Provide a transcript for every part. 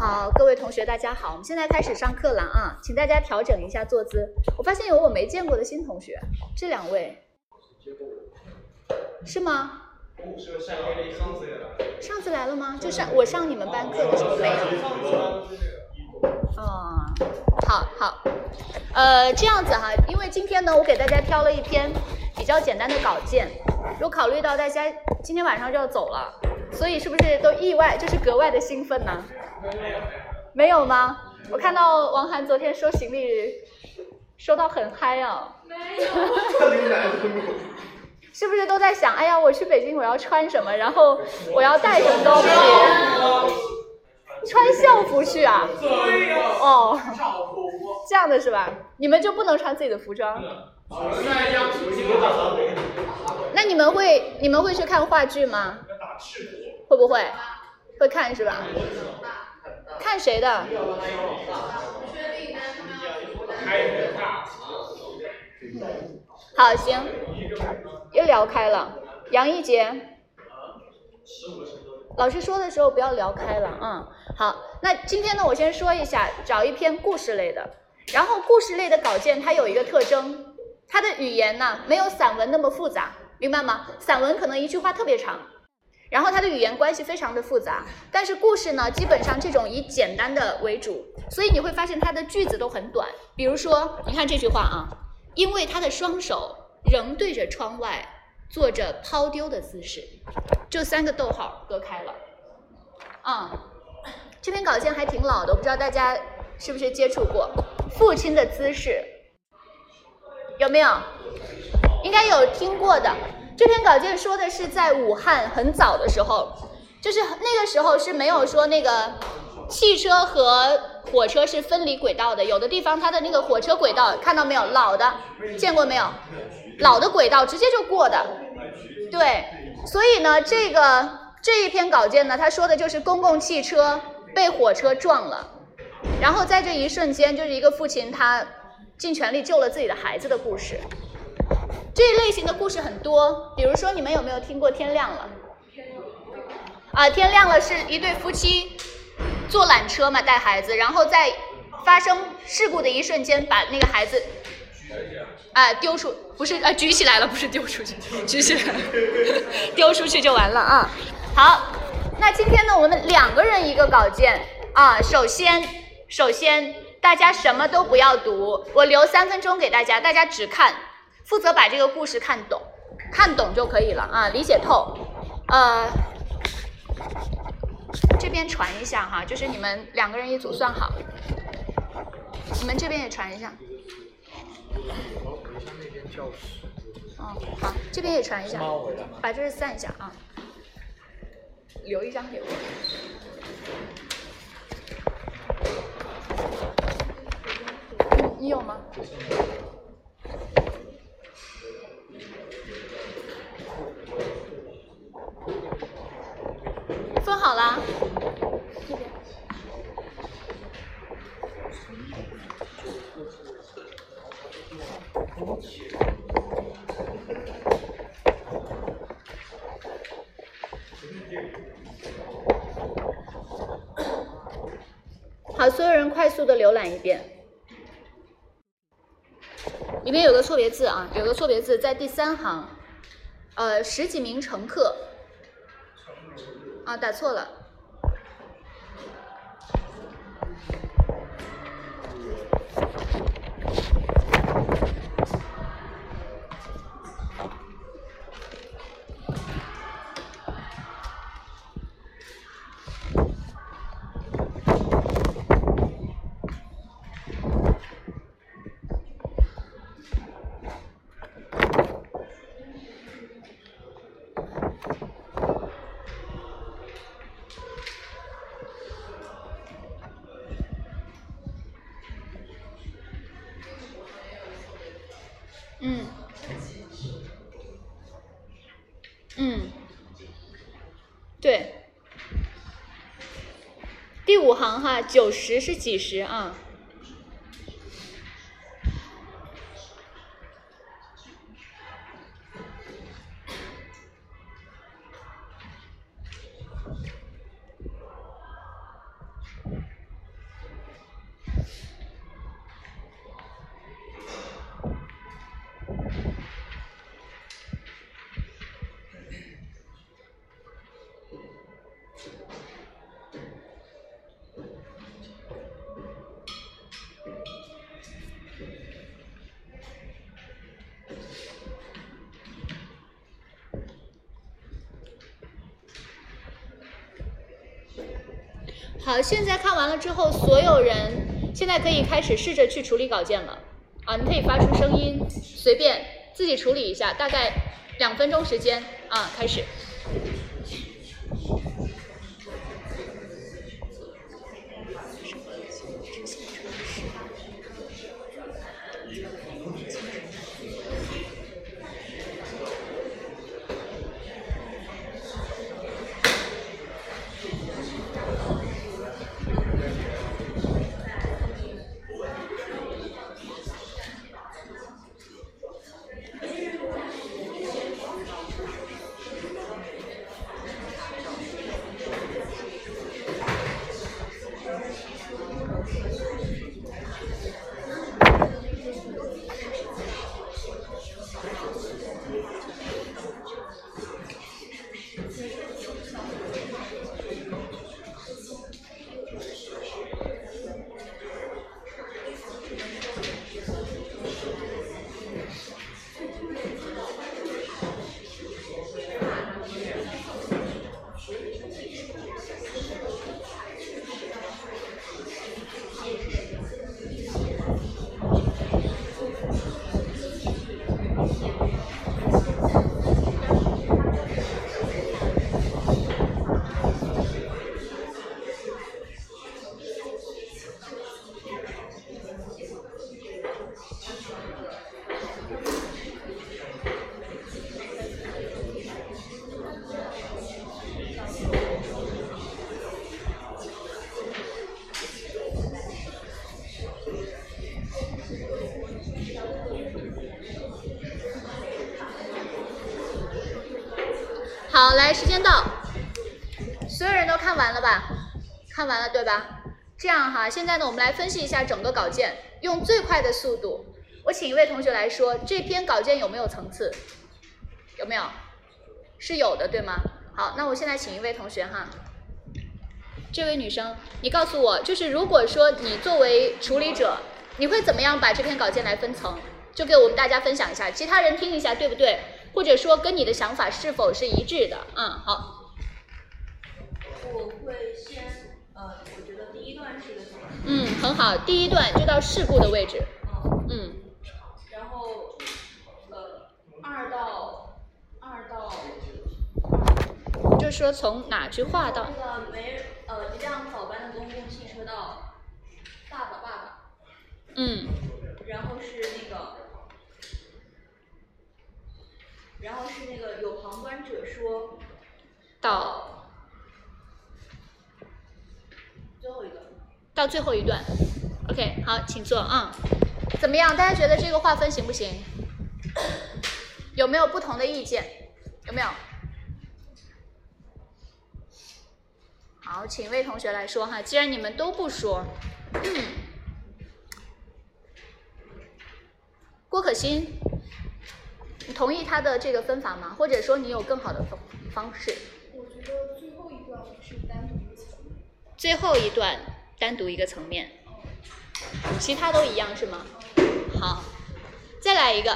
好，各位同学，大家好，我们现在开始上课了啊，请大家调整一下坐姿。我发现有我没见过的新同学，这两位是吗？上次来了吗？就上我上你们班课的时候没有。哦，好好，呃，这样子哈，因为今天呢，我给大家挑了一篇比较简单的稿件，有考虑到大家今天晚上就要走了，所以是不是都意外，就是格外的兴奋呢？没有吗？我看到王涵昨天收行李收到很嗨啊。没有。是不是都在想？哎呀，我去北京我要穿什么？然后我要带什么东西？穿校服去啊？哦，这样的是吧？你们就不能穿自己的服装？那你们会你们会去看话剧吗？会不会？会看是吧？看谁的？好，行，又聊开了。杨一杰，老师说的时候不要聊开了，嗯，好。那今天呢，我先说一下，找一篇故事类的。然后故事类的稿件它有一个特征，它的语言呢没有散文那么复杂，明白吗？散文可能一句话特别长。然后它的语言关系非常的复杂，但是故事呢，基本上这种以简单的为主，所以你会发现它的句子都很短。比如说，你看这句话啊，因为他的双手仍对着窗外，做着抛丢的姿势，就三个逗号隔开了。啊，这篇稿件还挺老的，我不知道大家是不是接触过父亲的姿势，有没有？应该有听过的。这篇稿件说的是在武汉很早的时候，就是那个时候是没有说那个汽车和火车是分离轨道的，有的地方它的那个火车轨道看到没有，老的见过没有？老的轨道直接就过的，对，所以呢，这个这一篇稿件呢，他说的就是公共汽车被火车撞了，然后在这一瞬间，就是一个父亲他尽全力救了自己的孩子的故事。这一类型的故事很多，比如说你们有没有听过《天亮了》？啊，天亮了是一对夫妻坐缆车嘛，带孩子，然后在发生事故的一瞬间把那个孩子啊丢出，不是啊举起来了，不是丢出去，举起来，丢出去就完了啊。好，那今天呢，我们两个人一个稿件啊。首先，首先大家什么都不要读，我留三分钟给大家，大家只看。负责把这个故事看懂，看懂就可以了啊，理解透。呃，这边传一下哈，就是你们两个人一组算好。你们这边也传一下。哦，好，这边也传一下，把这散一下啊。留一张给我。你有吗？分好了，好，所有人快速的浏览一遍，里面有个错别字啊，有个错别字在第三行，呃，十几名乘客。啊，打错了。哈，九十是几十啊？现在看完了之后，所有人现在可以开始试着去处理稿件了。啊，你可以发出声音，随便自己处理一下，大概两分钟时间啊，开始。看完了对吧？这样哈，现在呢，我们来分析一下整个稿件，用最快的速度。我请一位同学来说，这篇稿件有没有层次？有没有？是有的，对吗？好，那我现在请一位同学哈，这位女生，你告诉我，就是如果说你作为处理者，你会怎么样把这篇稿件来分层？就给我们大家分享一下，其他人听一下，对不对？或者说跟你的想法是否是一致的？嗯，好。我会先，呃，我觉得第一段是个什么？嗯，很好，第一段就到事故的位置。嗯，嗯，然后，呃，二到二到就是说从哪句话到那个没呃一辆早班的公共汽车到爸爸爸爸，嗯然后是那个，然后是那个有旁观者说到最后一个。到最后一段。OK，好，请坐啊、怎么样？大家觉得这个划分行不行？有没有不同的意见？有没有？好，请一位同学来说哈。既然你们都不说，郭可欣，你同意他的这个分法吗？或者说你有更好的方方式？我觉得最后一段是单独，最后一段单独一个层面，其他都一样是吗？好，再来一个，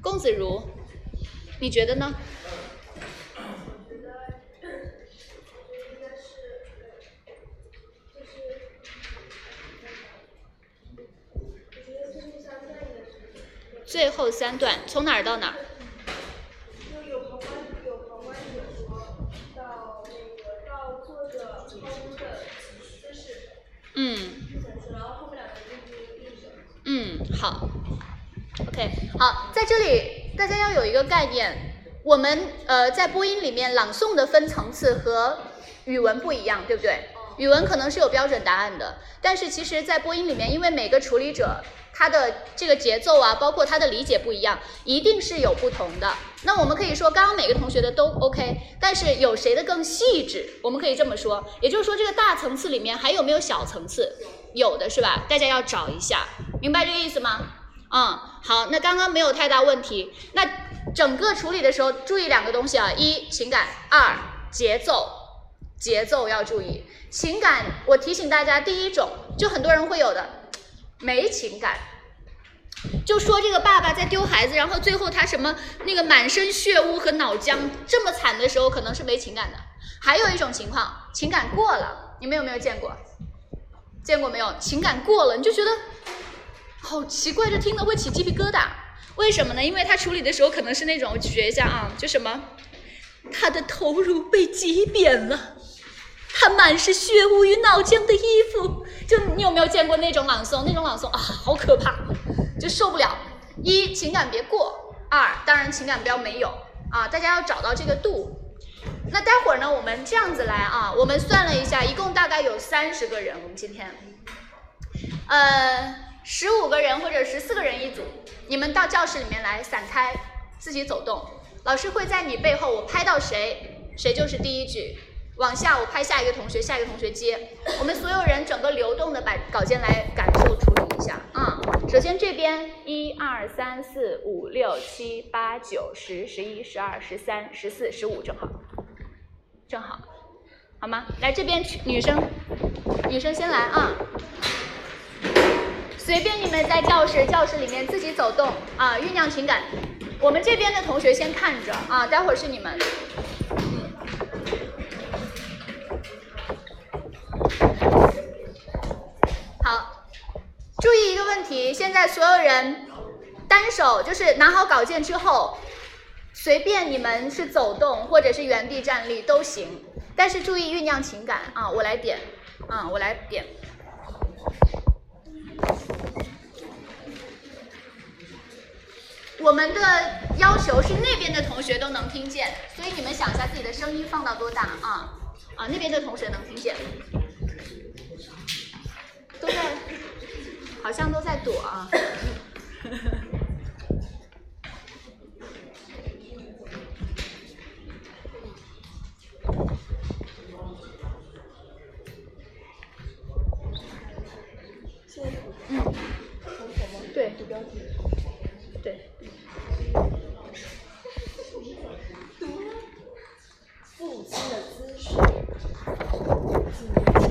公子如，你觉得呢？最后三段从哪儿到哪儿？好，OK，好，在这里大家要有一个概念，我们呃在播音里面朗诵的分层次和语文不一样，对不对？语文可能是有标准答案的，但是其实，在播音里面，因为每个处理者他的这个节奏啊，包括他的理解不一样，一定是有不同的。那我们可以说，刚刚每个同学的都 OK，但是有谁的更细致？我们可以这么说，也就是说，这个大层次里面还有没有小层次？有的是吧？大家要找一下，明白这个意思吗？嗯，好，那刚刚没有太大问题。那整个处理的时候，注意两个东西啊：一情感，二节奏。节奏要注意。情感，我提醒大家，第一种就很多人会有的，没情感。就说这个爸爸在丢孩子，然后最后他什么那个满身血污和脑浆这么惨的时候，可能是没情感的。还有一种情况，情感过了，你们有没有见过？见过没有？情感过了，你就觉得好奇怪，就听了会起鸡皮疙瘩。为什么呢？因为他处理的时候可能是那种学一下啊，就什么，他的头颅被挤扁了，他满是血污与脑浆的衣服。就你有没有见过那种朗诵？那种朗诵啊，好可怕。就受不了，一情感别过，二当然情感不要没有啊，大家要找到这个度。那待会儿呢，我们这样子来啊，我们算了一下，一共大概有三十个人，我们今天，呃，十五个人或者十四个人一组，你们到教室里面来散开，自己走动，老师会在你背后，我拍到谁，谁就是第一句。往下，我拍下一个同学，下一个同学接。我们所有人整个流动的把稿件来感受处理一下啊。首先这边一二三四五六七八九十十一十二十三十四十五正好，正好，好吗？来这边女生，女生先来啊。随便你们在教室教室里面自己走动啊，酝酿情感。我们这边的同学先看着啊，待会儿是你们。好，注意一个问题，现在所有人单手就是拿好稿件之后，随便你们是走动或者是原地站立都行，但是注意酝酿情感啊！我来点，啊，我来点。我们的要求是那边的同学都能听见，所以你们想一下自己的声音放到多大啊？啊，那边的同学能听见。都在，好像都在躲啊。对，对。父亲的姿势。几年前，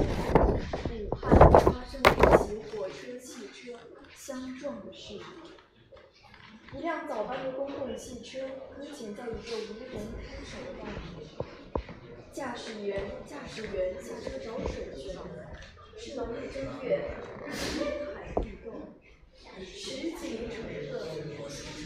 武汉发生了一起火车、汽车相撞的事故。一辆早班的公共汽车搁浅在一个无人看守的外面，驾驶员驾驶员下车找水去了。是农历正月，烟海地动，实景纯色。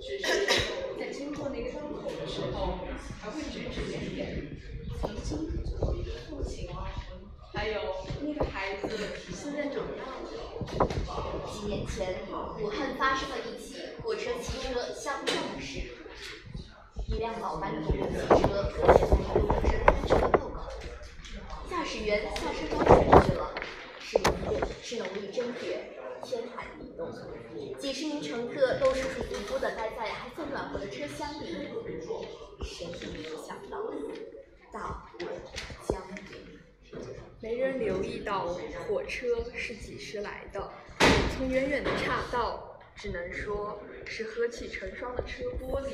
只是在经过那个窗口的时候，还会指指点点。曾经有一个父亲啊，还有那个孩子，现在长大了。几年前，武汉发生了一起火车汽车相撞的事故，一辆早班的公共汽车搁浅在路的是单车路口，驾驶员下车装水去了，是农历是农历正月，天几十名乘客都舒舒服服地待在还算暖和的车厢里，谁也没有想到，大祸将。没人留意到火车是几时来的，从远远的岔道，只能说是和气成霜的车玻璃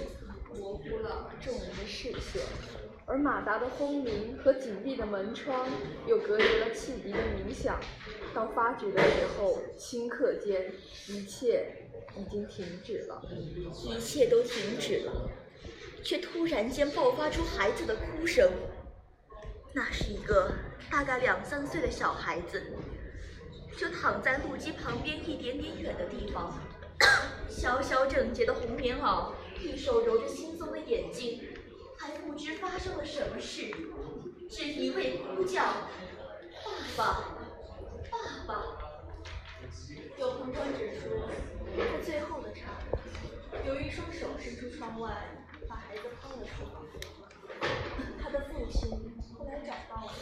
模糊了众人的视线，而马达的轰鸣和紧闭的门窗又隔绝了汽笛的鸣响。到发觉的时候，顷刻间一切已经停止了。一切都停止了，却突然间爆发出孩子的哭声。那是一个大概两三岁的小孩子，就躺在路基旁边一点点远的地方，小小整洁的红棉袄，一手揉着惺忪的眼睛，还不知发生了什么事，只一味哭叫：“爸爸，爸爸！”有旁观者说，他最后的刹那，有一双手伸出窗外，把孩子抛了。出来。他的父亲后来找到了，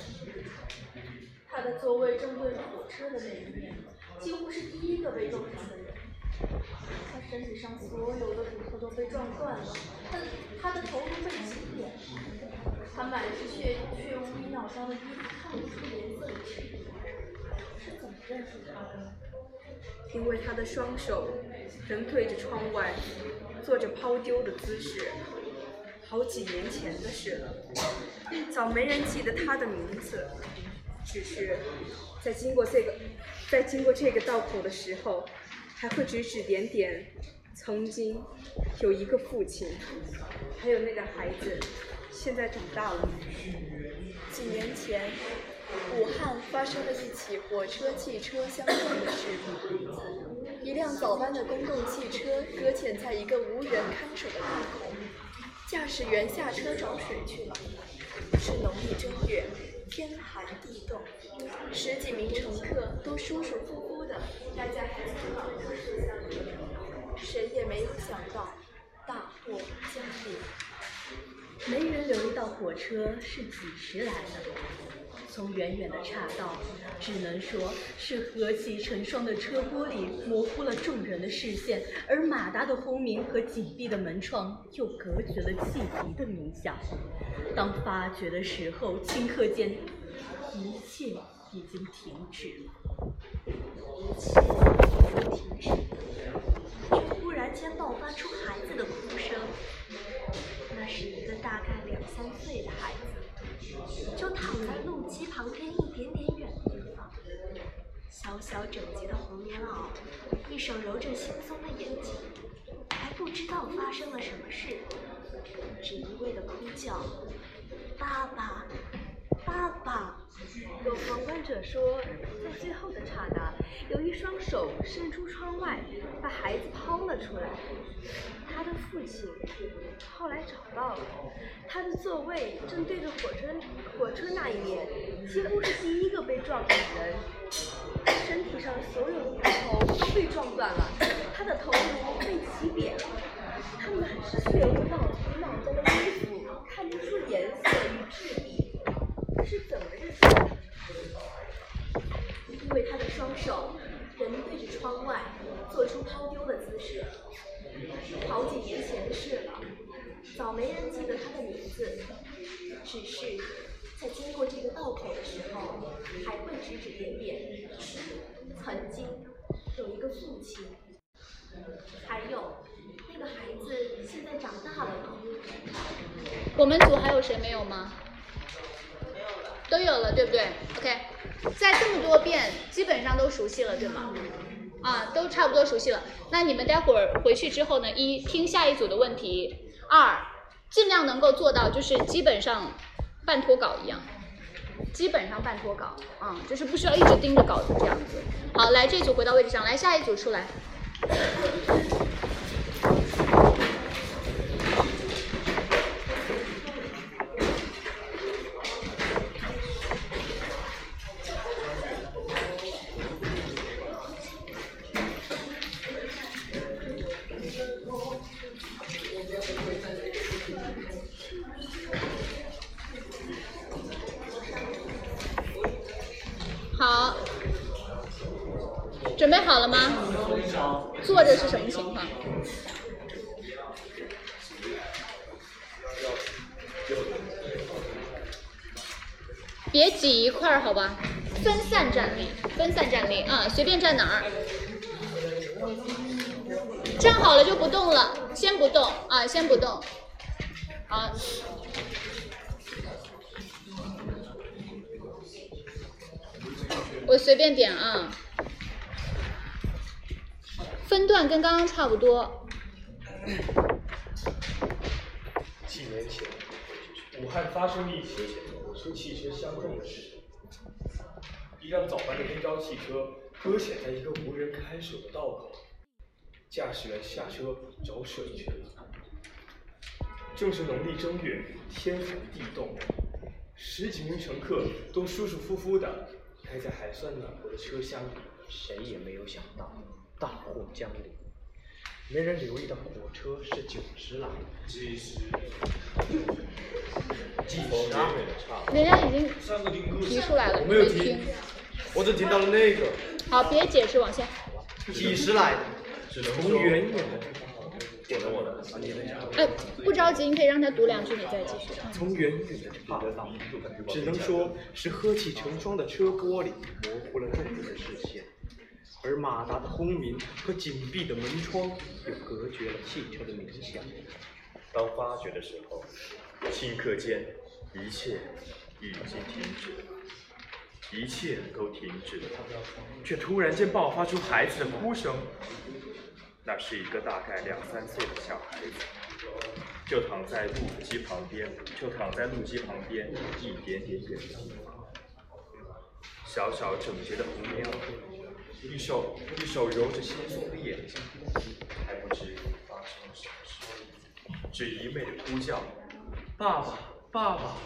他的座位正对着火车的那一面，几乎是第一个被撞上的人。他身体上所有的骨头都被撞断了，他他的头颅被挤扁，他满是血血污衣脑上的衣服看不出颜色的赤裸，是怎么认出他的？因为他的双手仍对着窗外，做着抛丢的姿势。好几年前的事了，早没人记得他的名字，只是在经过这个，在经过这个道口的时候，还会指指点点。曾经有一个父亲，还有那个孩子，现在长大了。几年前，武汉发生了一起火车、汽车相撞的事故，一辆早班的公共汽车搁浅在一个无人看守的路口，驾驶员下车找水去了。是农历正月，天寒地冻，十几名乘客都舒舒服服的待在还算暖和的车厢里，谁也没有想到大祸将临。没人留意到火车是几时来的，从远远的岔道，只能说是和气成双的车玻璃模糊了众人的视线，而马达的轰鸣和紧闭的门窗又隔绝了汽笛的鸣响。当发觉的时候，顷刻间，一切已经停止了，一切停止，却忽然间爆发出孩子的哭声。那是一个大概两三岁的孩子，就躺在路基旁边一点点远的地方，小小整洁的红棉袄，一手揉着惺忪的眼睛，还不知道发生了什么事，只一味的哭叫：“爸爸，爸爸！”有旁观者说，在最后的刹那，有一双手伸出窗外，把孩子抛了出来。他的父亲后来找到了，他的座位正对着火车，火车那一面，几乎是第一个被撞的人。身体上所有的骨头都被撞断了，他的头颅被挤扁了，他满是血污道指指点点。曾经有一个父亲，还有那个孩子现在长大了吗？我们组还有谁没有吗？都有了，对不对？OK，在这么多遍，基本上都熟悉了，对吗？啊，都差不多熟悉了。那你们待会儿回去之后呢，一听下一组的问题，二尽量能够做到就是基本上半脱稿一样，基本上半脱稿，嗯，就是不需要一直盯着稿子这样子。好，来这组回到位置上，来下一组出来。或者是什么情况？别挤一块儿，好吧？分散站立，分散站立啊，随便站哪儿。站好了就不动了，先不动啊，先不动。好。我随便点啊，分段跟刚刚差不多。几年前，武汉发生一起火车汽车相撞的事故，一辆早班的公交汽车搁浅在一个无人看守的道口，驾驶员下车找水去了。正是农历正月，天寒地冻，十几名乘客都舒舒服服的。待在还算暖和的车厢里，谁也没有想到大祸将临。没人留意到火车是九十来的。几十？几十啊？人家已经提出来了，我没有听，我只听到了那个。好，别解释，往下。几十来的？从远远的。点了我的。哎，不着急，你可以让他读两句，你再继续。从远远的看，只能说是呵气成双的车玻璃模糊了众人的视线，而马达的轰鸣和紧闭的门窗又隔绝了汽车的鸣响。当发觉的时候，顷刻间，一切已经停止，一切都停止了，却突然间爆发出孩子的哭声。那是一个大概两三岁的小孩子，就躺在路基旁边，就躺在路基旁边一点点远的地方。小小整洁的红棉袄，一手一手揉着惺忪的眼睛，还不知发生了什么事，只一味的哭叫：“爸爸，爸爸！”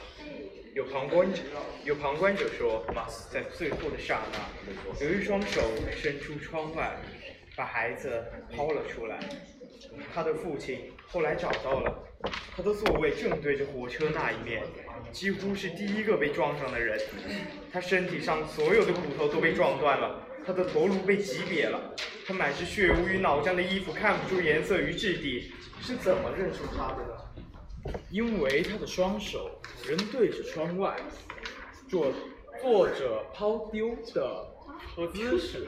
有旁观者，有旁观者说，在最后的刹那，有一双手伸出窗外。把孩子抛了出来，他的父亲后来找到了，他的座位正对着火车那一面，几乎是第一个被撞上的人。他身体上所有的骨头都被撞断了，他的头颅被挤瘪了，他满是血污与脑浆的衣服看不出颜色与质地，是怎么认出他的呢？因为他的双手仍对着窗外，做做着抛丢的姿势。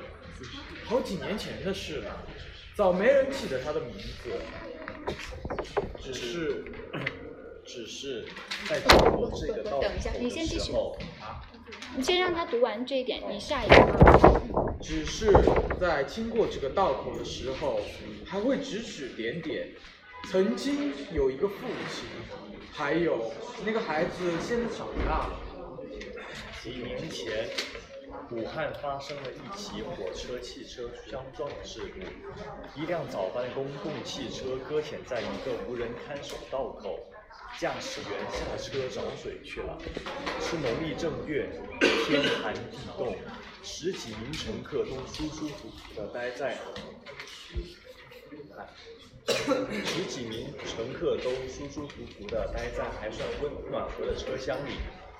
好几年前的事了，早没人记得他的名字，只是，只是在经过这个道等一下，你先继续。啊，你先让他读完这一点，你下一个。只是在经过这个道口的时候，还会指指点点。曾经有一个父亲，还有那个孩子现在长大了。几年前。武汉发生了一起火车汽车相撞的事故，一辆早班公共汽车搁浅在一个无人看守道口，驾驶员下车找水去了。是农历正月，天寒地冻，十几名乘客都舒舒服服地待在，十几名乘客都舒舒服服地待在还算温暖和的车厢里。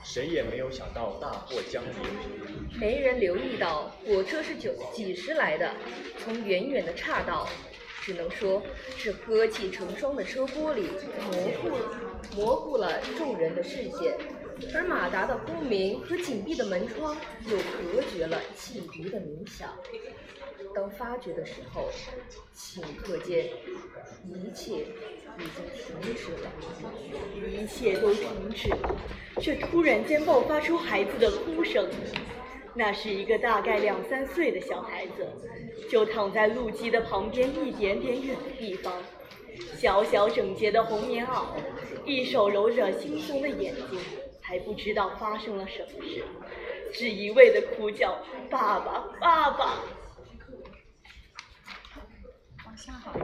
谁也没有想到大祸将临。没人留意到火车是九几时来的，从远远的岔道，只能说是呵气成双的车玻璃模糊模糊了众人的视线，而马达的轰鸣和紧闭的门窗又隔绝了汽笛的鸣响。当发觉的时候，顷刻间，一切已经停止了，一切都停止了，却突然间爆发出孩子的哭声。那是一个大概两三岁的小孩子，就躺在路基的旁边一点点远的地方，小小整洁的红棉袄，一手揉着惺忪的眼睛，还不知道发生了什么事，只一味的哭叫“爸爸，爸爸”。往下好。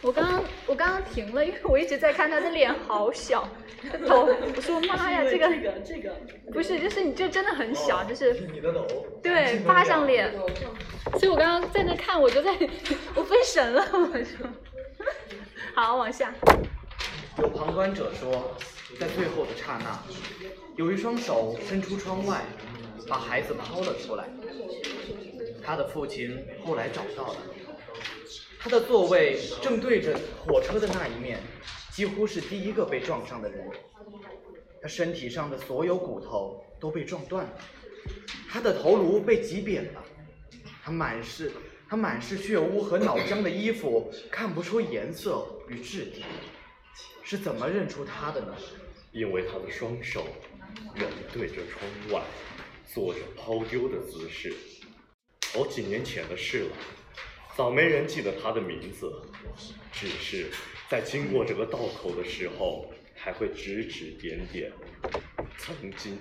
我刚刚我刚刚停了，因为我一直在看他的脸好小，头。我说妈呀，这个这个这个不是，就是你这真的很小，就是你的头对扒上脸。所以我刚刚在那看，我就在 我分神了，我说。好，往下。有旁观者说，在最后的刹那，有一双手伸出窗外，把孩子抛了出来。他的父亲后来找到了，他的座位正对着火车的那一面，几乎是第一个被撞上的人。他身体上的所有骨头都被撞断了，他的头颅被挤扁了，他满是他满是血污和脑浆的衣服看不出颜色与质地，是怎么认出他的呢？因为他的双手仍对着窗外，做着抛丢的姿势。好几年前的事了，早没人记得他的名字，只是在经过这个道口的时候，还会指指点点。曾经，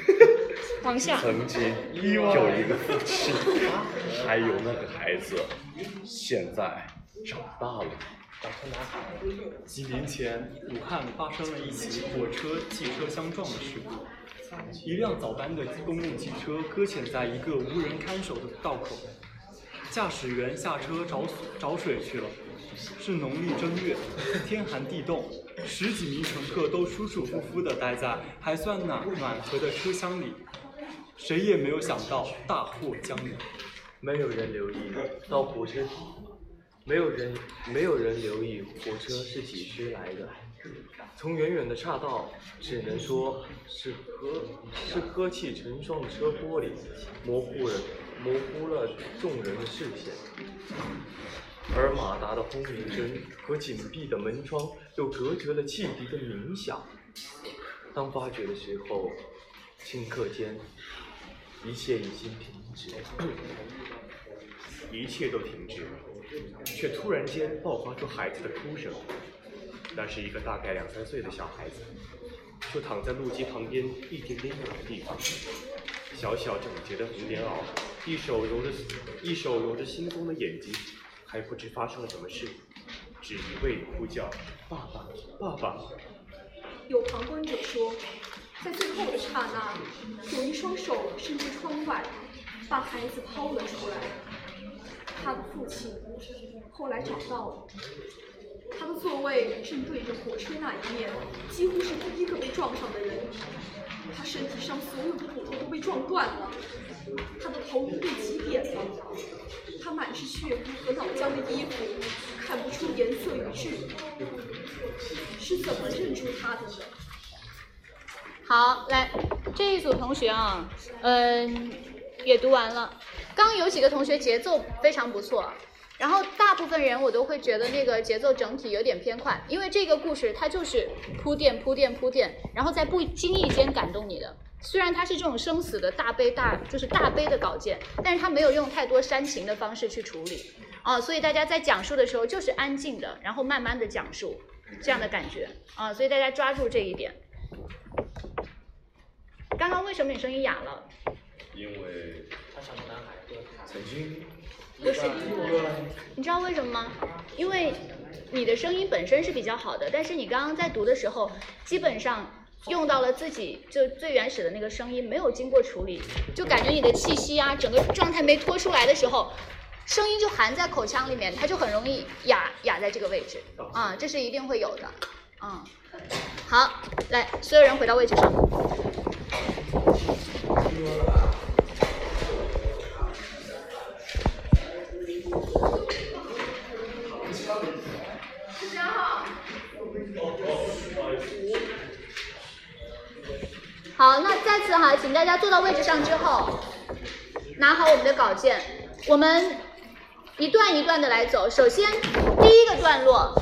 往下。曾经有一个父亲，还有那个孩子，现在长大了。几年前，武汉发生了一起火车汽车相撞的事故，一辆早班的公共汽车搁浅在一个无人看守的道口，驾驶员下车找找水去了。是农历正月，天寒地冻，十几名乘客都舒舒服服地待在还算暖暖和的车厢里，谁也没有想到大祸将临。没有人留意到火车，没有人没有人留意火车是几时来的。从远远的岔道，只能说是呵是呵气成霜的车玻璃模糊了模糊了众人的视线。而马达的轰鸣声和紧闭的门窗又隔绝了汽笛的鸣响。当发觉的时候，顷刻间，一切已经停止，一切都停止，却突然间爆发出孩子的哭声。那是一个大概两三岁的小孩子，就躺在路基旁边一点点远的地方，小小整洁的红棉袄，一手揉着一手揉着惺忪的眼睛。还不知发生了什么事，只一味呼叫“爸爸，爸爸”。有旁观者说，在最后的刹那，有一双手伸出窗外，把孩子抛了出来。他的父亲后来找到了，他的座位正对着火车那一面，几乎是第一个被撞上的人。他身体上所有的骨头都被撞断了，他的头颅被挤扁了。他满是血污和脑浆的衣服，看不出颜色与质地，是怎么认出他的呢？好，来这一组同学啊，嗯，也读完了。刚有几个同学节奏非常不错，然后大部分人我都会觉得那个节奏整体有点偏快，因为这个故事它就是铺垫铺垫铺垫，然后在不经意间感动你的。虽然它是这种生死的大悲大，就是大悲的稿件，但是它没有用太多煽情的方式去处理，啊，所以大家在讲述的时候就是安静的，然后慢慢的讲述这样的感觉，啊，所以大家抓住这一点。刚刚为什么你声音哑了？因为他像个男孩子，曾经不是，你知道为什么吗？因为你的声音本身是比较好的，但是你刚刚在读的时候，基本上。用到了自己就最原始的那个声音，没有经过处理，就感觉你的气息啊，整个状态没拖出来的时候，声音就含在口腔里面，它就很容易哑哑在这个位置啊，这是一定会有的，嗯，好，来，所有人回到位置上。好，那再次哈，请大家坐到位置上之后，拿好我们的稿件，我们一段一段的来走。首先，第一个段落，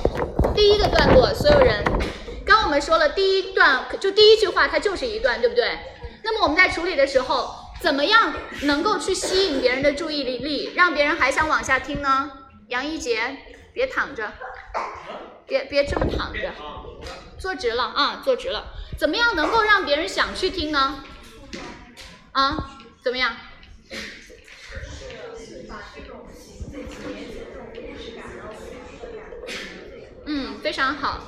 第一个段落，所有人，刚我们说了，第一段就第一句话，它就是一段，对不对？那么我们在处理的时候，怎么样能够去吸引别人的注意力，让别人还想往下听呢？杨一杰，别躺着。别别这么躺着，坐直了啊，坐直了。怎么样能够让别人想去听呢？啊，怎么样？嗯，非常好。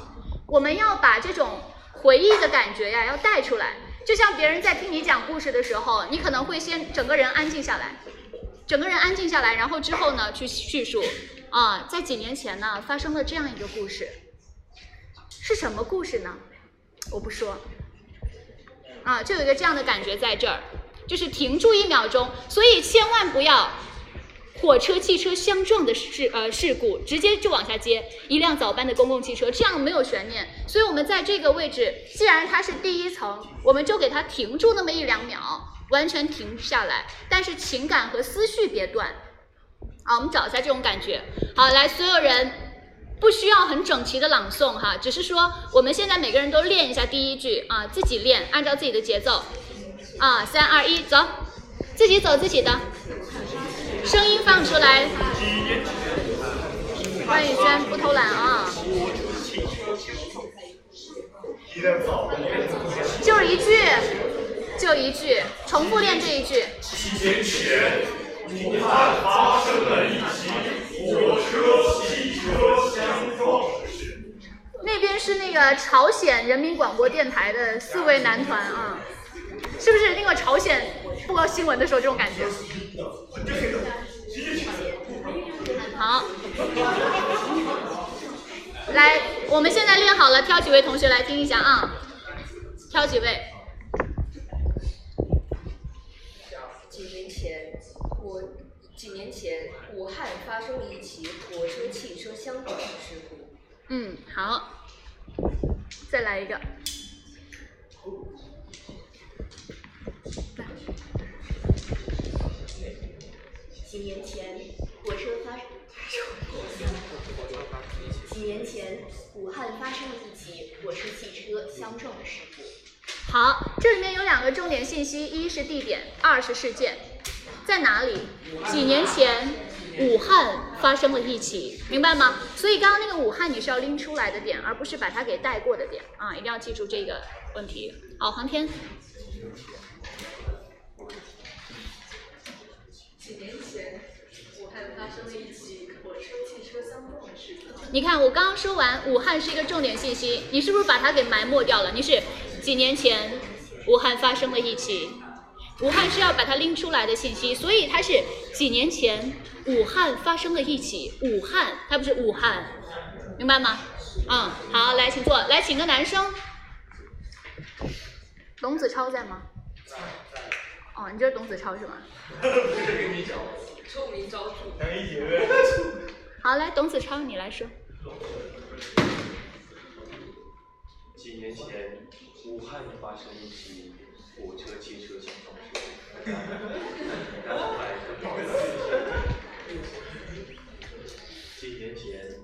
我们要把这种回忆的感觉呀，要带出来。就像别人在听你讲故事的时候，你可能会先整个人安静下来，整个人安静下来，然后之后呢去叙述。啊，在几年前呢，发生了这样一个故事，是什么故事呢？我不说。啊，就有一个这样的感觉在这儿，就是停住一秒钟，所以千万不要火车、汽车相撞的事呃事故，直接就往下接一辆早班的公共汽车，这样没有悬念。所以我们在这个位置，既然它是第一层，我们就给它停住那么一两秒，完全停下来，但是情感和思绪别断。好，我们找一下这种感觉。好，来，所有人不需要很整齐的朗诵哈，只是说我们现在每个人都练一下第一句啊，自己练，按照自己的节奏啊，三二一，走，自己走自己的，声音放出来。关宇轩不偷懒啊，就是一句，就一句，重复练这一句。七年前。武汉发生了一起火车、汽车相撞的事。那边是那个朝鲜人民广播电台的四位男团啊，是不是那个朝鲜播新闻的时候这种感觉？好，来，我们现在练好了，挑几位同学来听一下啊，挑几位。几年前，武汉发生了一起火车、汽车相撞的事故。嗯，好，再来一个。几年前，火车发。几年前，武汉发生了一起火车、汽车相撞的事故。好，这里面有两个重点信息：一是地点，二是事件。在哪里？几年前，武汉发生了一起，明白吗？所以刚刚那个武汉你是要拎出来的点，而不是把它给带过的点啊！一定要记住这个问题。好，黄天。几年前，武汉发生了一起火车、汽车相撞的事故。你看，我刚刚说完，武汉是一个重点信息，你是不是把它给埋没掉了？你是几年前，武汉发生了一起。武汉是要把它拎出来的信息，所以它是几年前武汉发生了一起武汉，它不是武汉，明白吗？嗯，好，来，请坐，来，请个男生。董子超在吗在？哦，你就是董子超是吗？臭名昭著。好，来，董子超，你来说。几年前武汉发生一起火车、汽车相撞。几年前，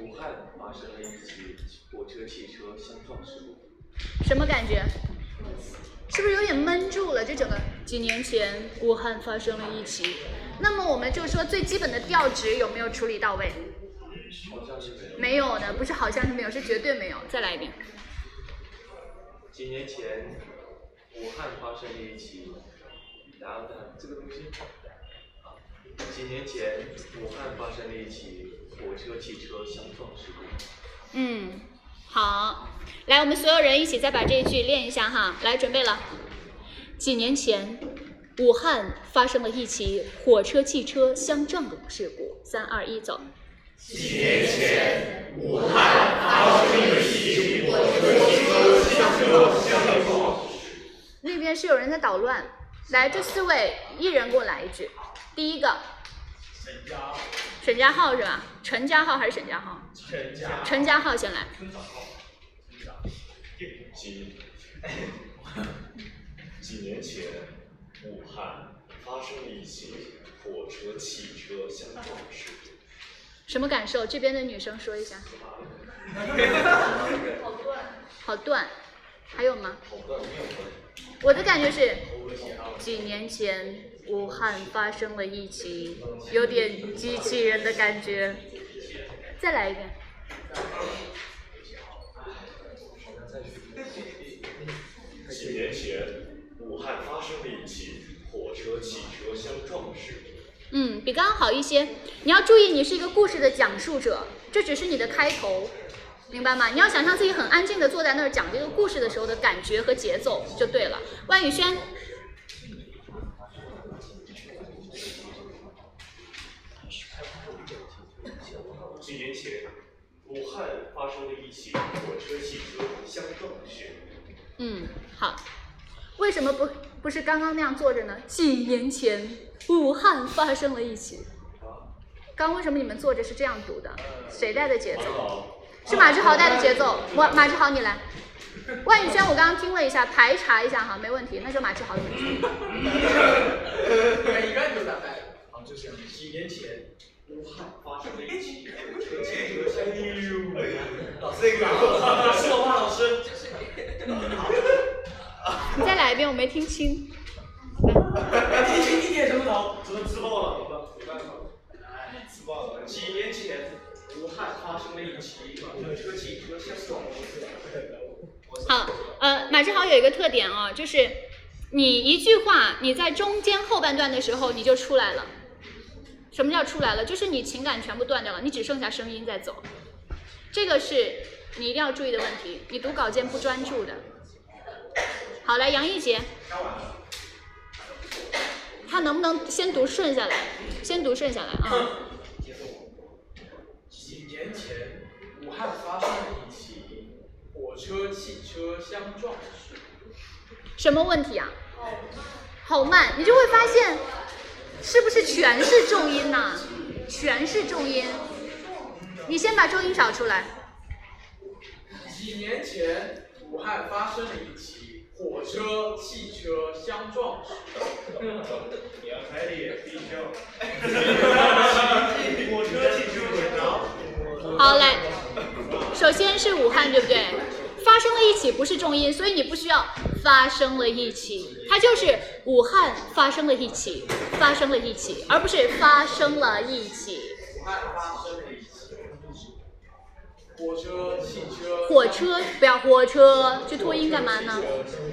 武汉发生了一起火车、汽车相撞事故。什么感觉？是不是有点闷住了？这整个几年前，武汉发生了一起。那么我们就说最基本的调值有没有处理到位？没有的，不是好像是没有，是绝对没有。再来一遍。几年前，武汉发生了一起。然后呢，这个东西，几年前武汉发生了一起火车、汽车相撞事故。嗯，好，来，我们所有人一起再把这一句练一下哈。来，准备了。几年前，武汉发生了一起火车、汽车相撞的事故。三二一，走。几年前，武汉发生了一起火车、汽车相撞。那边是有人在捣乱。来，这四位一人给我来一句。第一个，沈家，沈家浩是吧？陈家浩还是沈家浩？陈家，陈家浩先来。几几年前，武汉发生了一起火车、汽车相撞事故。什么感受？这边的女生说一下。好断。好断。还有吗？好断，我的感觉是，几年前武汉发生了一起有点机器人的感觉。再来一遍。几年前，武汉发生了一起火车、汽车相撞事故。嗯，比刚刚好一些。你要注意，你是一个故事的讲述者，这只是你的开头，明白吗？你要想象自己很安静的坐在那儿讲这个故事的时候的感觉和节奏就对了。万宇轩，几年前，武汉发生了一起火车、汽车相撞的事故。嗯，好。为什么不不是刚刚那样坐着呢？几年前，武汉发生了一起。刚为什么你们坐着是这样读的？谁带的节奏？是马志豪带的节奏。我马志豪你来。万宇轩，我刚刚听了一下，排查一下哈，没问题，那就马志豪的问题。应该就大概。好，就是几年前，武汉发生了一起火车、汽车相撞。老师，这个是我吗？老师。你再来一遍，我没听清。听清一点什么头？只能自爆了，发生了一起火车、汽车相撞事故。好，呃，马志豪有一个特点哦，就是你一句话，你在中间后半段的时候你就出来了。什么叫出来了？就是你情感全部断掉了，你只剩下声音在走。这个是你一定要注意的问题。你读稿件不专注的。好，来杨一杰，他能不能先读顺下来？先读顺下来啊。几年前，武汉发生了一起火车、汽车相撞事故。什么问题啊？好慢，你就会发现，是不是全是重音呐、全是重音。你先把重音找出来。几年前，武汉发生了一起火车、汽车相撞事故。你要开脸逼笑。火车、汽车轨道。好，来，首先是武汉，对不对？发生了一起不是重音，所以你不需要发生了一起，它就是武汉发生了一起，发生了一起，而不是发生了一起。火车、汽车。火车不要火车，去拖音干嘛呢？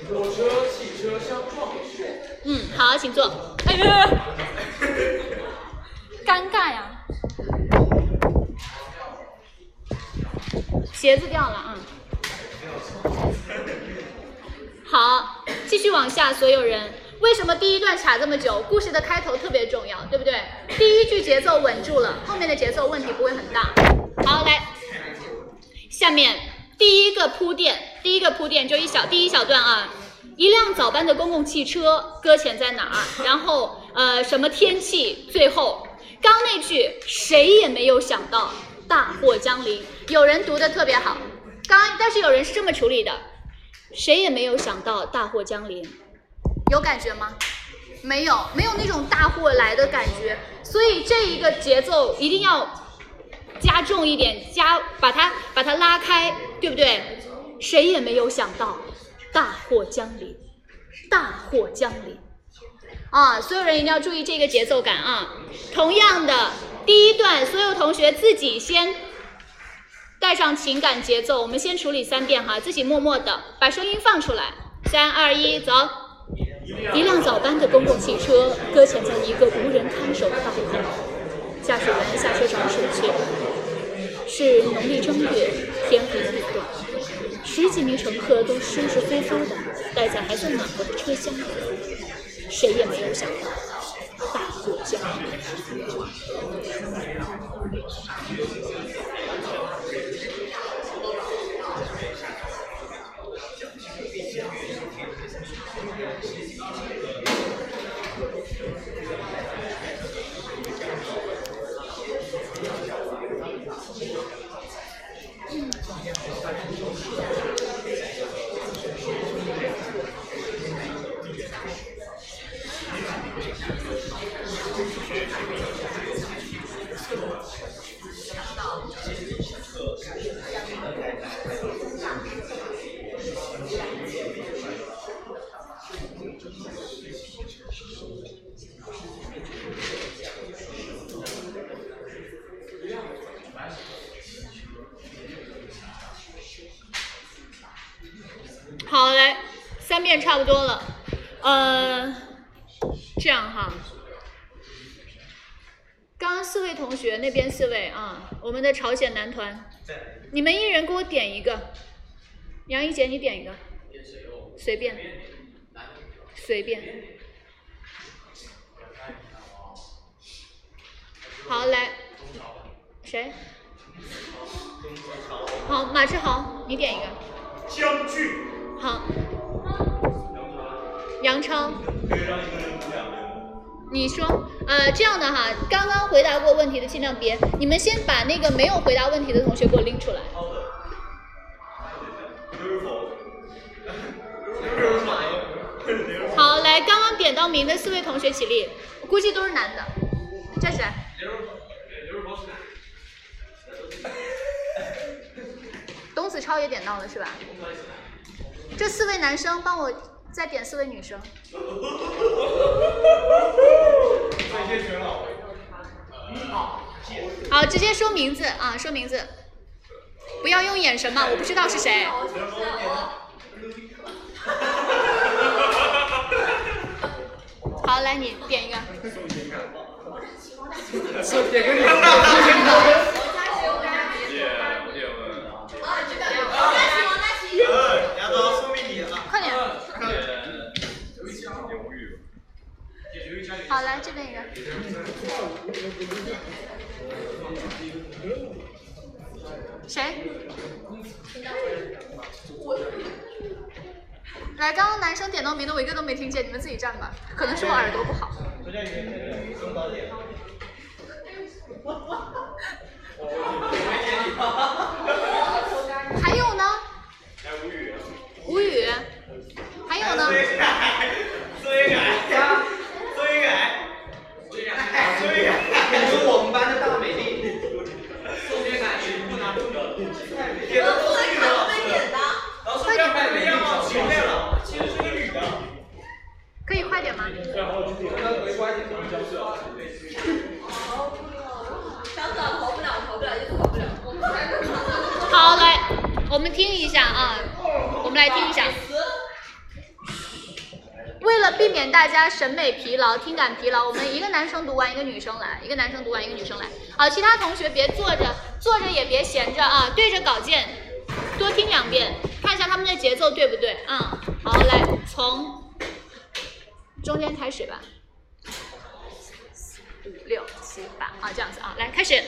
火车、汽车相撞。嗯，好，请坐。哎呀，尴尬呀！鞋子掉了啊、好，继续往下，所有人。为什么第一段卡这么久？故事的开头特别重要，对不对？第一句节奏稳住了，后面的节奏问题不会很大。好，来，下面第一个铺垫，第一个铺垫就一小第一小段啊。一辆早班的公共汽车搁浅在哪儿？然后呃什么天气？最后刚那句谁也没有想到大祸将临，有人读的特别好。刚但是有人是这么处理的，谁也没有想到大祸将临，有感觉吗？没有，没有那种大祸来的感觉。所以这一个节奏一定要加重一点，加把它把它拉开，对不对？谁也没有想到大祸将临，大祸将临。啊，所有人一定要注意这个节奏感啊！同样的，第一段所有同学自己先带上情感节奏，我们先处理三遍哈，自己默默的把声音放出来。三二一，走！一辆早班的公共汽车搁浅在一个无人看守的道口，驾驶员下车找水去。是农历正月，天黑地冻，十几名乘客都舒舒服服的待在还算暖和的车厢里，谁也没有想到大祸将三遍差不多了。呃，这样哈，刚刚四位同学那边四位啊，我们的朝鲜男团，你们一人给我点一个。杨一杰，你点一个，随便，随便。好，来，谁？好，马志豪，你点一个。将军。好。杨超。你说，呃，这样的哈，刚刚回答过问题的尽量别，你们先把那个没有回答问题的同学给我拎出来。好，来，刚刚点到名的四位同学起立，我估计都是男的，站起来。董子超也点到了是吧？这四位男生帮我再点四位女生。好，直接说名字啊，说名字，不要用眼神嘛，我不知道是谁。好，来你点一个。点个你。快点。好，来这边一个。谁？来，刚刚男生点到名的我一个都没听见，你们自己站吧，可能是我耳朵不好。还有呢？吴语。还有呢？追，追吗？想跑跑不了，跑不了就跑不了。好，来，我们听一下啊，我们来听一下。为了避免大家审美疲劳、听感疲劳，我们一个男生读完，一个女生来；一个男生读完，一个女生来。好，其他同学别坐着，坐着也别闲着啊，对着稿件多听两遍，看一下他们的节奏对不对啊？好，来，从中间开始吧。五六七八啊，这样子啊，来开始。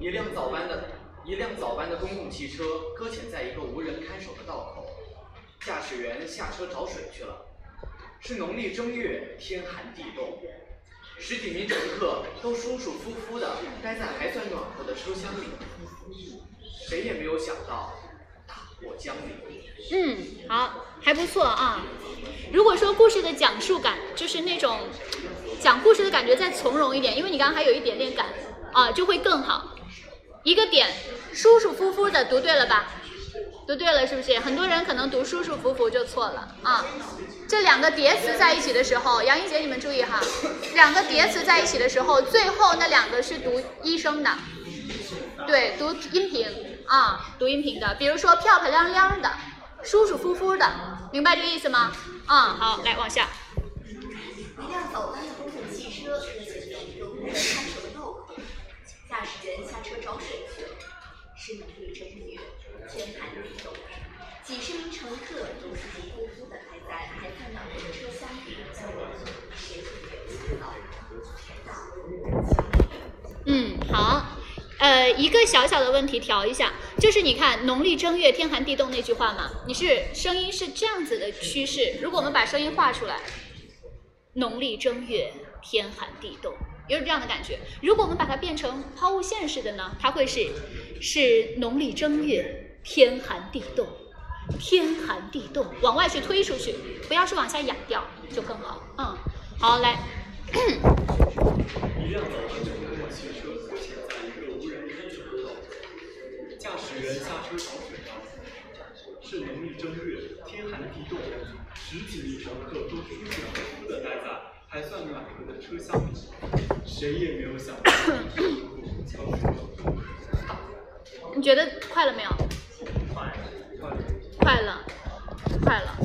一辆早班的一辆早班的公共汽车搁浅在一个无人看守的道口，驾驶员下车找水去了。是农历正月，天寒地冻，十几名乘客都舒舒服服的待在还算暖和的车厢里，谁也没有想到大祸将。嗯，好，还不错啊。如果说故事的讲述感，就是那种讲故事的感觉再从容一点，因为你刚刚还有一点点赶啊，就会更好。一个点，舒舒服服的读对了吧？读对了是不是？很多人可能读舒舒服服就错了啊。这两个叠词在一起的时候，杨一杰你们注意哈，两个叠词在一起的时候，最后那两个是读一声的，对，读音频啊，读音频的。比如说漂漂亮亮的。舒舒服服的，明白这个意思吗？嗯，好，来往下。一辆走的公共汽车呃，一个小小的问题调一下，就是你看“农历正月，天寒地冻”那句话嘛，你是声音是这样子的趋势。如果我们把声音画出来，“农历正月，天寒地冻”，有这样的感觉。如果我们把它变成抛物线式的呢，它会是是“农历正月，天寒地冻，天寒地冻”，往外去推出去，不要是往下哑掉，就更好。嗯，好，来。驾驶员下车找水了。是农历正月，天寒地冻，十几名乘客都舒舒服服的待在还算暖和的车厢里，谁也没有想到你觉得快了没有？快，快了。快了，快了。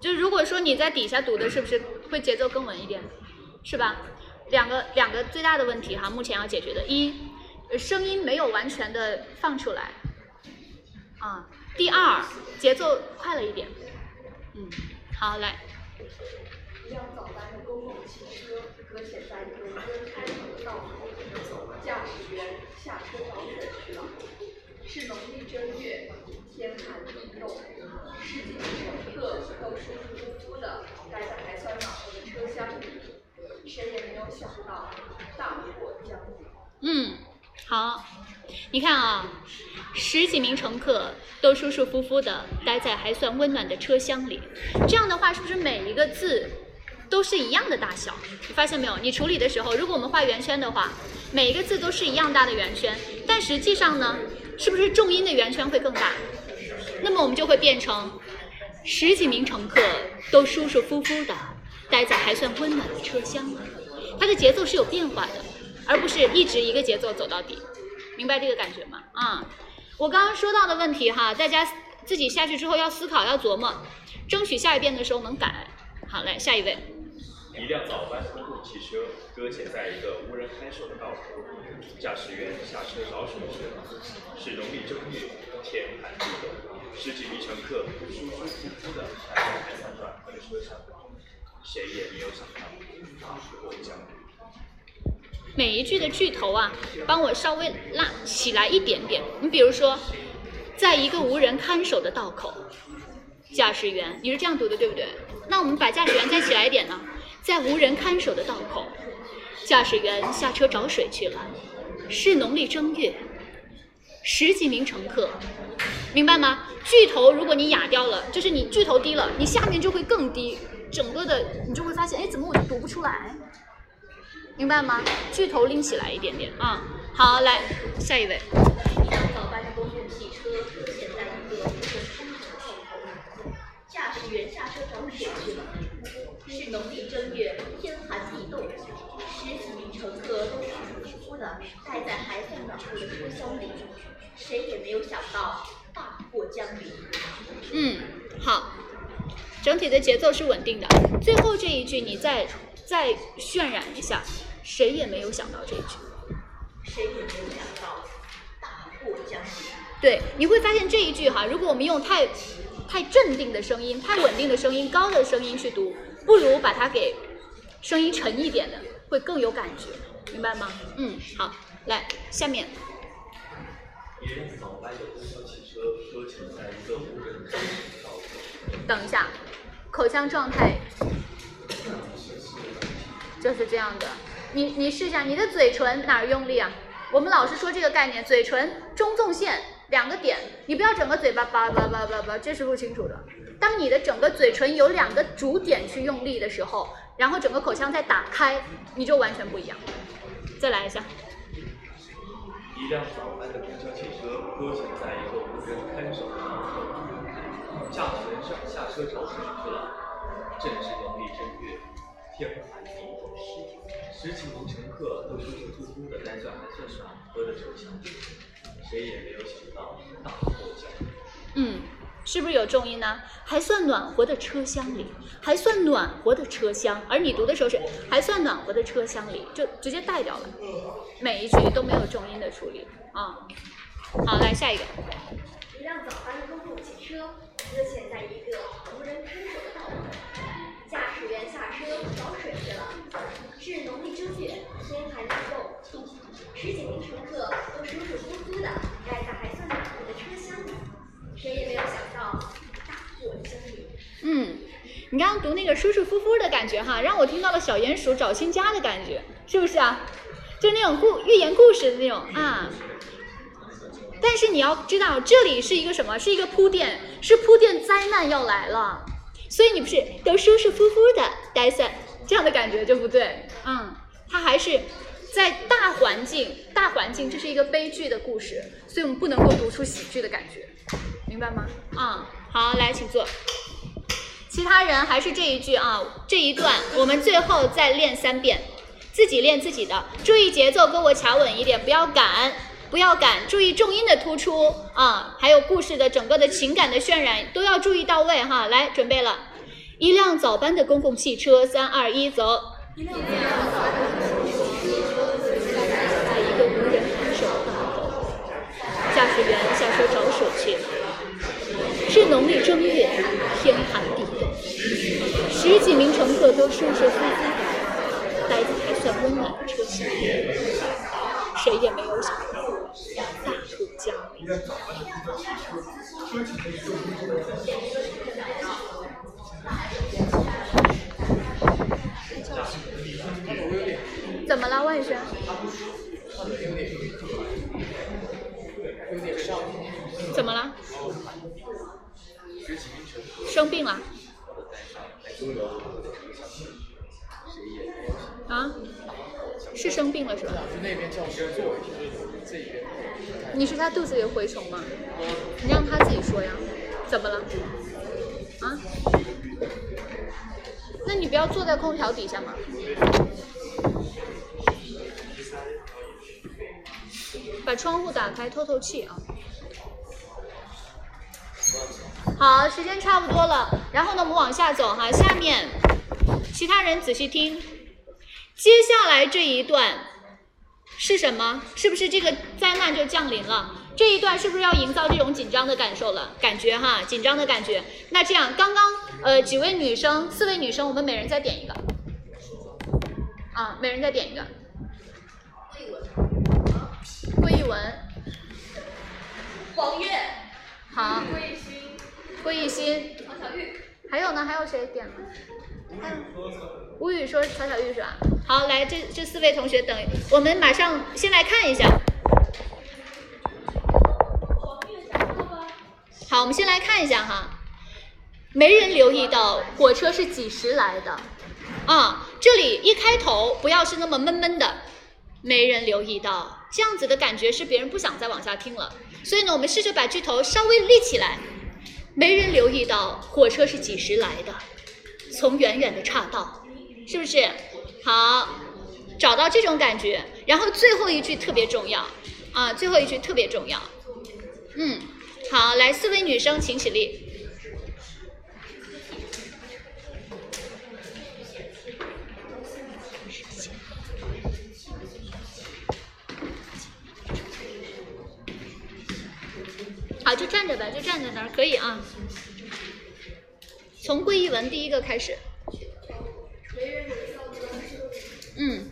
就如果说你在底下读的，是不是会节奏更稳一点？是吧？两个两个最大的问题哈，目前要解决的，一，声音没有完全的放出来，啊，第二，节奏快了一点，嗯，好，来。一辆早班的公共汽车搁浅在一个无人开口的道口，驾驶员下车找水去了。是农历正月，天寒地冻，十几名乘客都舒舒服服的待在还算暖和的车厢里，谁也没有想到大祸将临。嗯，好，你看啊，十几名乘客都舒舒服服的待在还算温暖的车厢里，这样的话是不是每一个字都是一样的大小？你发现没有？你处理的时候，如果我们画圆圈的话，每一个字都是一样大的圆圈，但实际上呢，是不是重音的圆圈会更大？那么我们就会变成十几名乘客都舒舒服服的待在还算温暖的车厢里，它的节奏是有变化的。而不是一直一个节奏走到底，明白这个感觉吗？啊、我刚刚说到的问题哈，大家自己下去之后要思考，要琢磨，争取下一遍的时候能改。好，来下一位。一辆早班公共汽车搁浅在一个无人看守的道口，驾驶员下车找水去了。是农历正月，天寒地冻，十几名乘客舒舒服服的待在还算暖和的车上，谁也没有想到大祸将临。每一句的句头啊，帮我稍微拉起来一点点。你比如说，在一个无人看守的道口，驾驶员，你是这样读的对不对？那我们把驾驶员再起来一点呢，在无人看守的道口，驾驶员下车找水去了。是农历正月，十几名乘客，明白吗？句头如果你哑掉了，就是你句头低了，你下面就会更低，整个的你就会发现，哎，怎么我读不出来？明白吗？巨头拎起来一点点啊、好，来下一位。一辆早班的公共汽车搁浅在一个无人看守的道口，驾驶员下车找水去了。是农历正月，天寒地冻，十几名乘客都舒舒服服的待在还算暖和的车厢里，谁也没有想到大祸将临。嗯，好，整体的节奏是稳定的。最后这一句你再再渲染一下，谁也没有想到这一句。谁也没有想到大祸将临。对，你会发现这一句哈，如果我们用太太镇定的声音、太稳定的声音、高的声音去读，不如把它给声音沉一点的，会更有感觉，明白吗？嗯，好，来下面。等一下，口腔状态就是这样的。你你试一下，你的嘴唇哪儿用力啊？我们老是说这个概念，嘴唇中纵线两个点，你不要整个嘴巴叭叭叭叭叭，这是不清楚的。当你的整个嘴唇有两个主点去用力的时候，然后整个口腔再打开，你就完全不一样。再来一下。一辆早班的公交汽车搁浅在一个无人看守的道口，驾驶员上下车找水去了。正是农历正月，天寒地冻，十几名乘客都舒舒服服的待在还算暖和的车厢里，谁也没有想到大祸将临。嗯，是不是有重音呢？还算暖和的车厢里，还算暖和的车厢，而你读的时候是还算暖和的车厢里，就直接带掉了，每一句都没有重音的处理啊。好，来下一个。一辆早班的公共汽车搁浅在一个无人看守的道路，驾驶员下车找水去了。是农历正月，天寒地冻，十几名乘客都舒舒服服的待在还算暖和的车厢里，谁也没有想到大祸将临。嗯，你刚刚读那个舒舒服服的感觉哈，让我听到了小鼹鼠找新家的感觉，是不是啊？就那种故寓言故事的那种啊。但是你要知道，这里是一个什么？是一个铺垫，是铺垫灾难要来了，所以你不是都舒舒服服的待在这样的感觉就不对，嗯，它还是在大环境，大环境这是一个悲剧的故事，所以我们不能够读出喜剧的感觉，明白吗？啊、好，来，请坐。其他人还是这一句啊，这一段我们最后再练三遍，自己练自己的，注意节奏，跟我卡稳一点，不要赶。不要赶，注意重音的突出啊，还有故事的整个的情感的渲染都要注意到位哈。来，准备了，一辆早班的公共汽车，三二一，走。一辆早班的驾驶员下车找水去了。是农历正月，天寒地冻，十几名乘客都舒舒服服的待在还算温暖的车厢里，谁也没有想到要大雾降临。怎么了，怎么了？生病了？啊？是生病了是吧？你是他肚子里的蛔虫吗？你让他自己说呀。怎么了？啊？那你不要坐在空调底下吗？把窗户打开透透气啊。好，时间差不多了，然后呢，我们往下走哈。下面，其他人仔细听，接下来这一段是什么？是不是这个灾难就降临了？这一段是不是要营造这种紧张的感受了？感觉哈，紧张的感觉。那这样，刚刚呃几位女生，四位女生，我们每人再点一个，啊，每人再点一个。桂一文，王悦，好，郭艺兴，郭艺兴，曹小玉，还有呢？还有谁点了？还有吴宇说曹小玉是吧？好，来这这四位同学等，我们马上先来看一下。好，我们先来看一下哈，没人留意到火车是几时来的啊？这里一开头不要是那么闷闷的，没人留意到，这样子的感觉是别人不想再往下听了。所以呢，我们试着把句头稍微立起来。没人留意到火车是几时来的，从远远的岔道，是不是？好，找到这种感觉，然后最后一句特别重要啊，最后一句特别重要。嗯，好，来四位女生请起立。好，就站着呗，就站在那儿，可以啊。从桂一文第一个开始。嗯。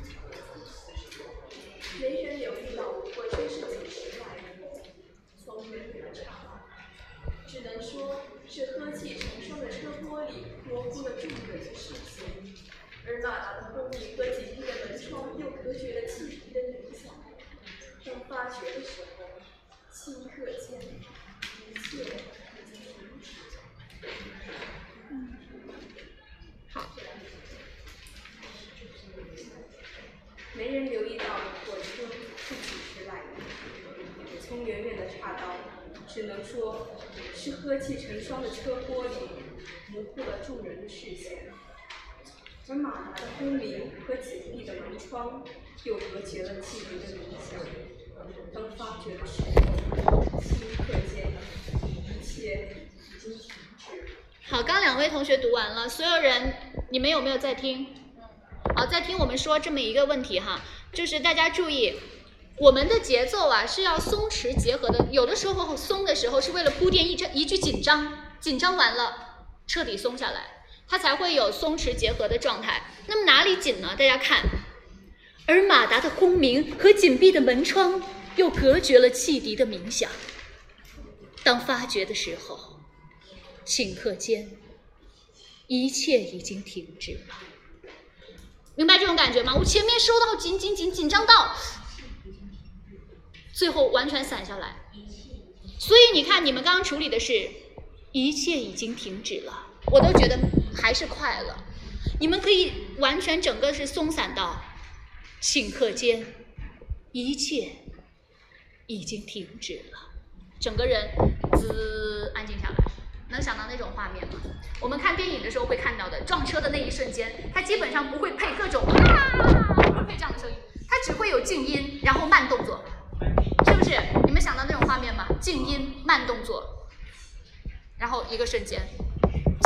的门窗又隔绝了汽笛的鸣响。当发觉的时候，顷刻间，一切已经停止。好，刚两位同学读完了，所有人，你们有没有在听？好，在听我们说这么一个问题哈，就是大家注意，我们的节奏啊是要松弛结合的，有的时候松的时候是为了铺垫一句一句紧张，紧张完了彻底松下来，它才会有松弛结合的状态。那么哪里紧呢？大家看，而马达的轰鸣和紧闭的门窗又隔绝了汽笛的鸣响。当发觉的时候，顷刻间，一切已经停止了。明白这种感觉吗？我前面收到紧紧紧紧张到，最后完全散下来。所以你看，你们刚刚处理的是，一切已经停止了，我都觉得还是快了。你们可以完全整个是松散到，顷刻间，一切已经停止了，整个人滋安静下来。能想到那种画面吗？我们看电影的时候会看到的，撞车的那一瞬间，它基本上不会配各种啊，不会配这样的声音，它只会有静音，然后慢动作，是不是？你们想到那种画面吗静音慢动作，然后一个瞬间，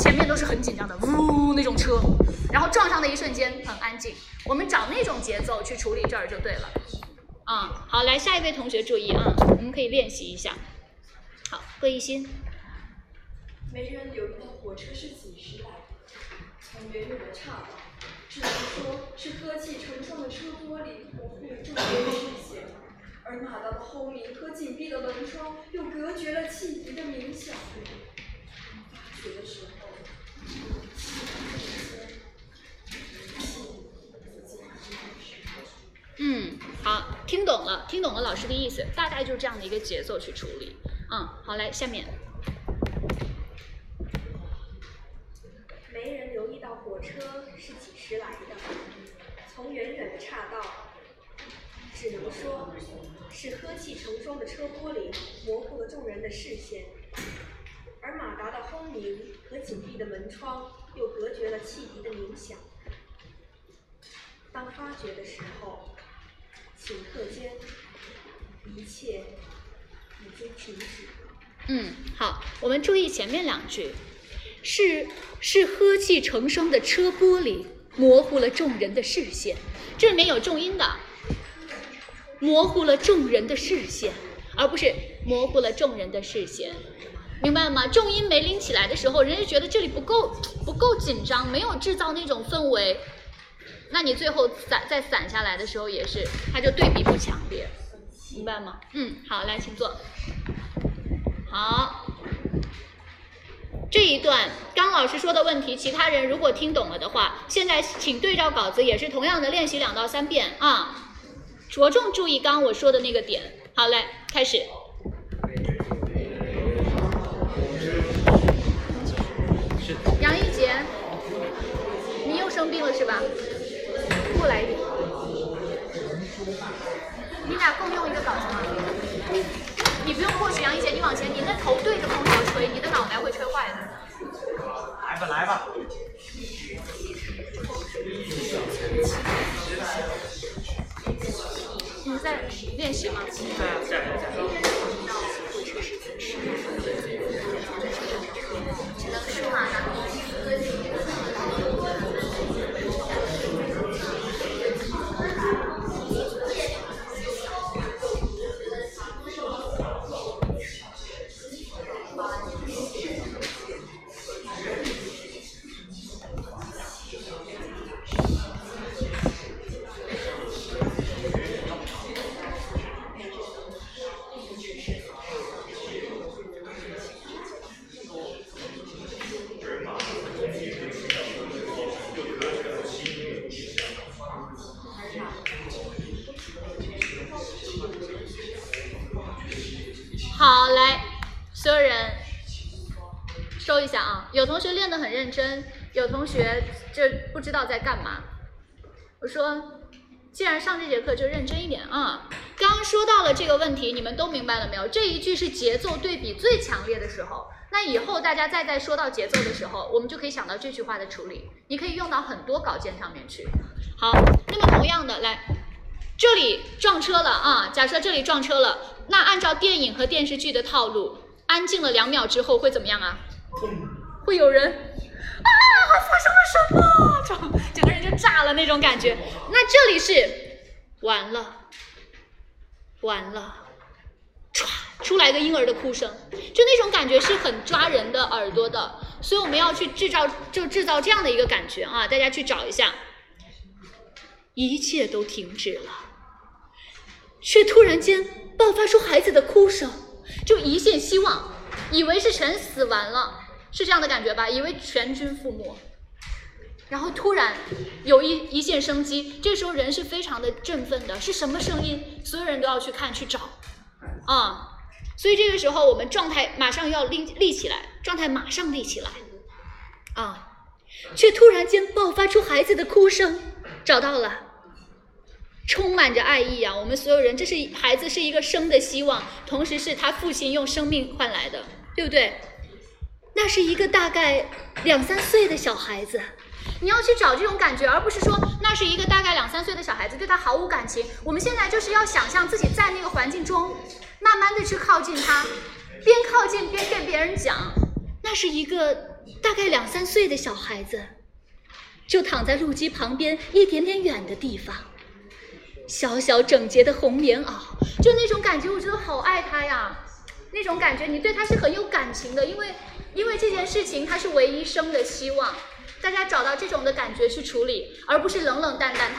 前面都是很紧张的，呜那种车，然后撞上的一瞬间很安静。我们找那种节奏去处理这儿就对了。啊、好，来下一位同学注意啊，我们可以练习一下。好，贺一新。没人留意到火车是几时来，从远远的岔道，只能说是呵气成双的车玻璃模糊了众人的视线，而马达的轰鸣和紧闭的门窗又隔绝了汽笛的鸣响。发觉的时候，嗯，好，听懂了，听懂了老师的意思，大概就是这样的一个节奏去处理。嗯，好，来下面。没人留意到火车是几时来的，从远远的岔道，只能说是呵气成双的车玻璃模糊了众人的视线，而马达的轰鸣和紧闭的门窗又隔绝了汽笛的鸣响。当发觉的时候，顷刻间，一切已经停止了。嗯，好，我们注意前面两句，是是呵气成声的车玻璃模糊了众人的视线，这里面有重音的，模糊了众人的视线，而不是模糊了众人的视线，明白吗？重音没拎起来的时候，人家觉得这里不够不够紧张，没有制造那种氛围，那你最后散再散下来的时候也是，它就对比不强烈，明白吗？嗯，好，来，请坐。好，这一段刚老师说的问题，其他人如果听懂了的话，现在请对照稿子，也是同样的练习两到三遍啊，着重注意刚我说的那个点。好嘞，开始。生病了是吧？过来一点。你俩共用一个稿子吗？你不用过去，杨一姐，你往前，你那头对着空调吹，你的脑袋会吹坏的。来吧来吧，你们在练习吗？只说，既然上这节课就认真一点啊！刚刚说到了这个问题，你们都明白了没有？这一句是节奏对比最强烈的时候，那以后大家再在说到节奏的时候，我们就可以想到这句话的处理，你可以用到很多稿件上面去。好，那么同样的，来，这里撞车了啊！假设这里撞车了，那按照电影和电视剧的套路，安静了两秒之后会怎么样啊？会有人啊，发生了什么？整整个人就炸了那种感觉。那这里是完了，完了，唰出来个婴儿的哭声，就那种感觉是很抓人的耳朵的。所以我们要去制造，就制造这样的一个感觉啊！大家去找一下，一切都停止了。却突然间爆发出孩子的哭声，就一线希望，以为是全死完了，是这样的感觉吧？以为全军覆没，然后突然有一一线生机，这时候人是非常的振奋的，是什么声音？所有人都要去看去找，啊，所以这个时候我们状态马上要立立起来，状态马上立起来，啊，却突然间爆发出孩子的哭声，找到了。充满着爱意啊！我们所有人，这是孩子是一个生的希望，同时是他父亲用生命换来的，对不对？那是一个大概两三岁的小孩子，你要去找这种感觉，而不是说那是一个大概两三岁的小孩子对他毫无感情。我们现在就是要想象自己在那个环境中，慢慢的去靠近他，边靠近边跟别人讲，那是一个大概两三岁的小孩子，就躺在路基旁边一点点远的地方，小小整洁的红棉袄，就那种感觉，我觉得好爱他呀，那种感觉你对他是很有感情的，因为因为这件事情他是唯一生的希望，大家找到这种的感觉去处理，而不是冷冷淡淡。